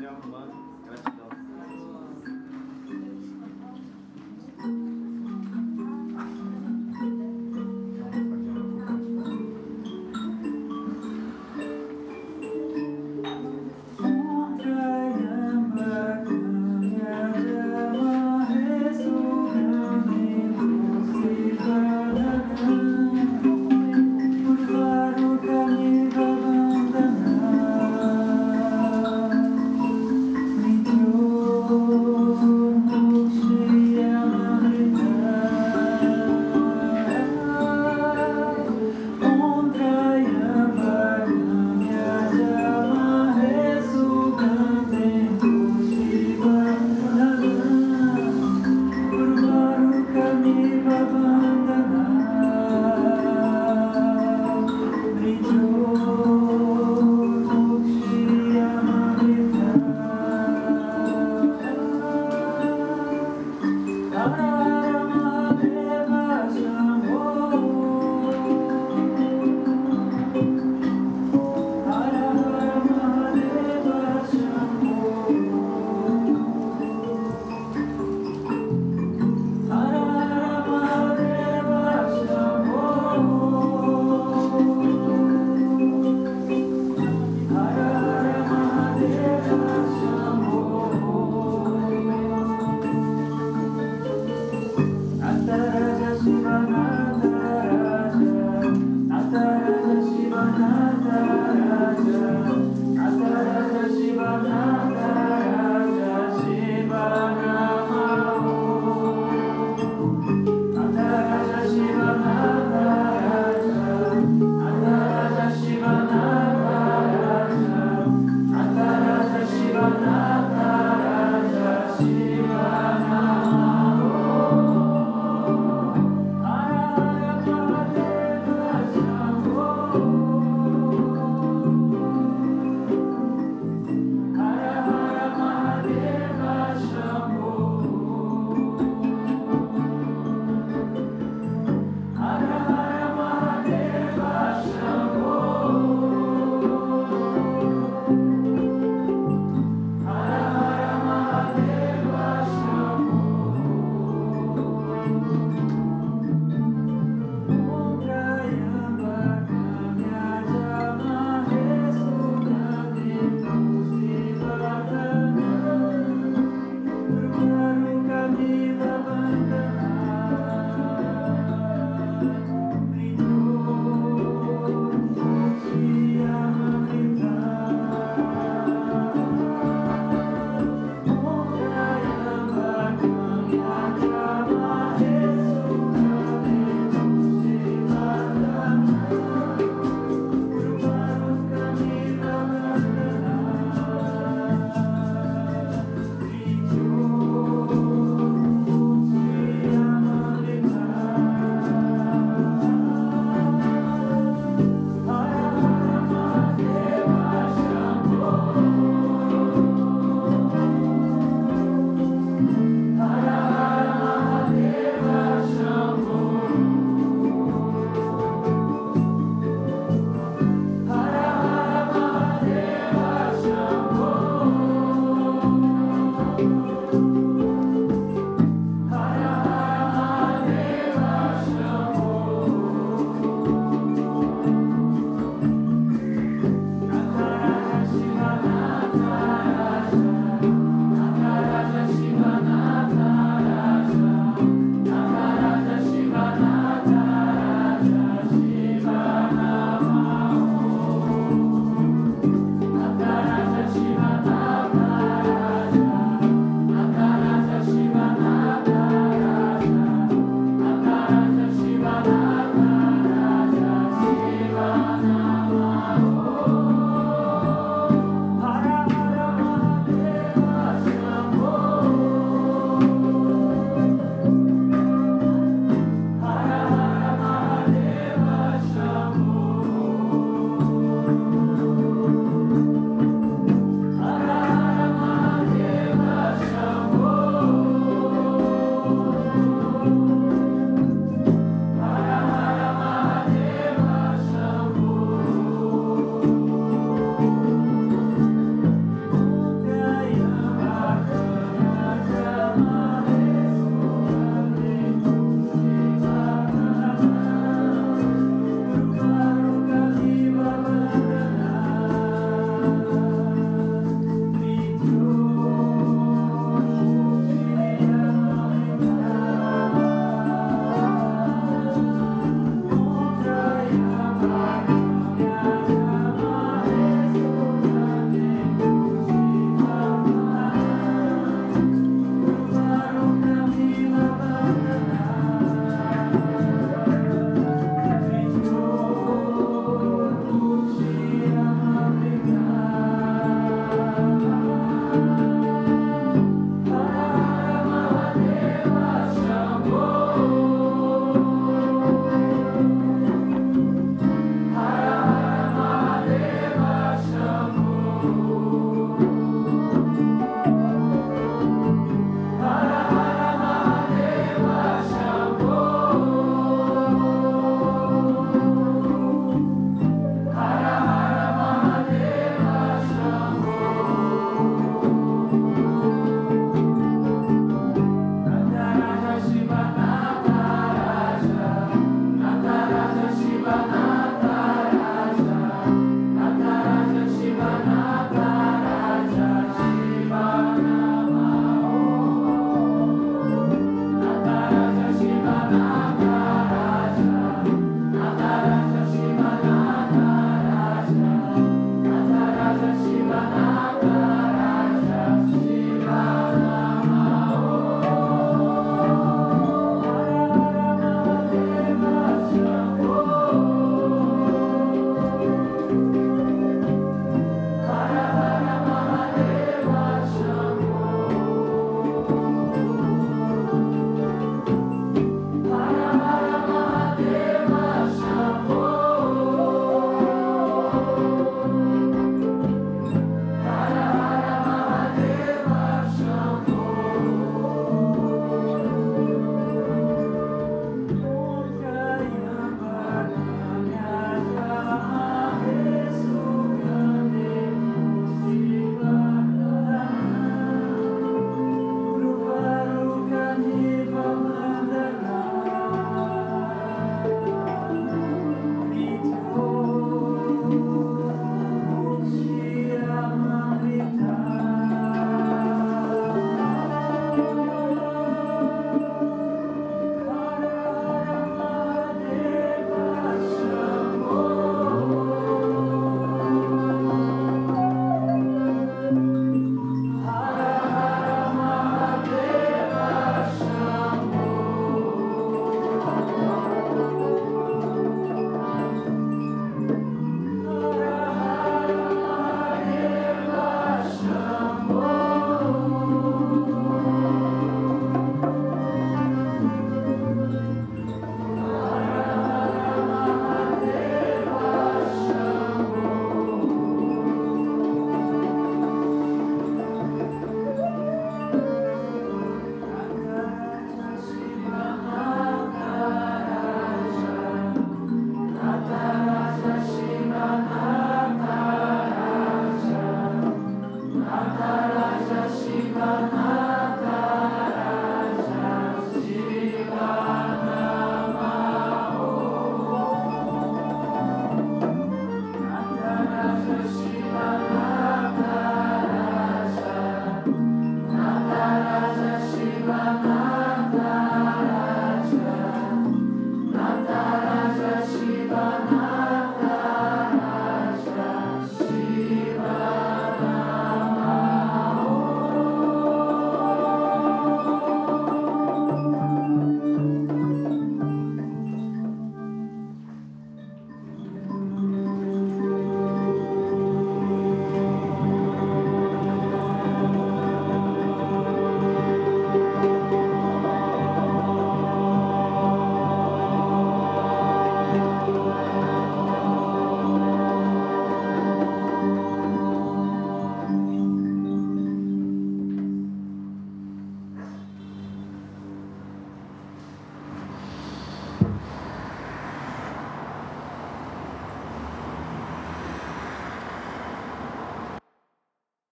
Senhor, humano. Gratidão.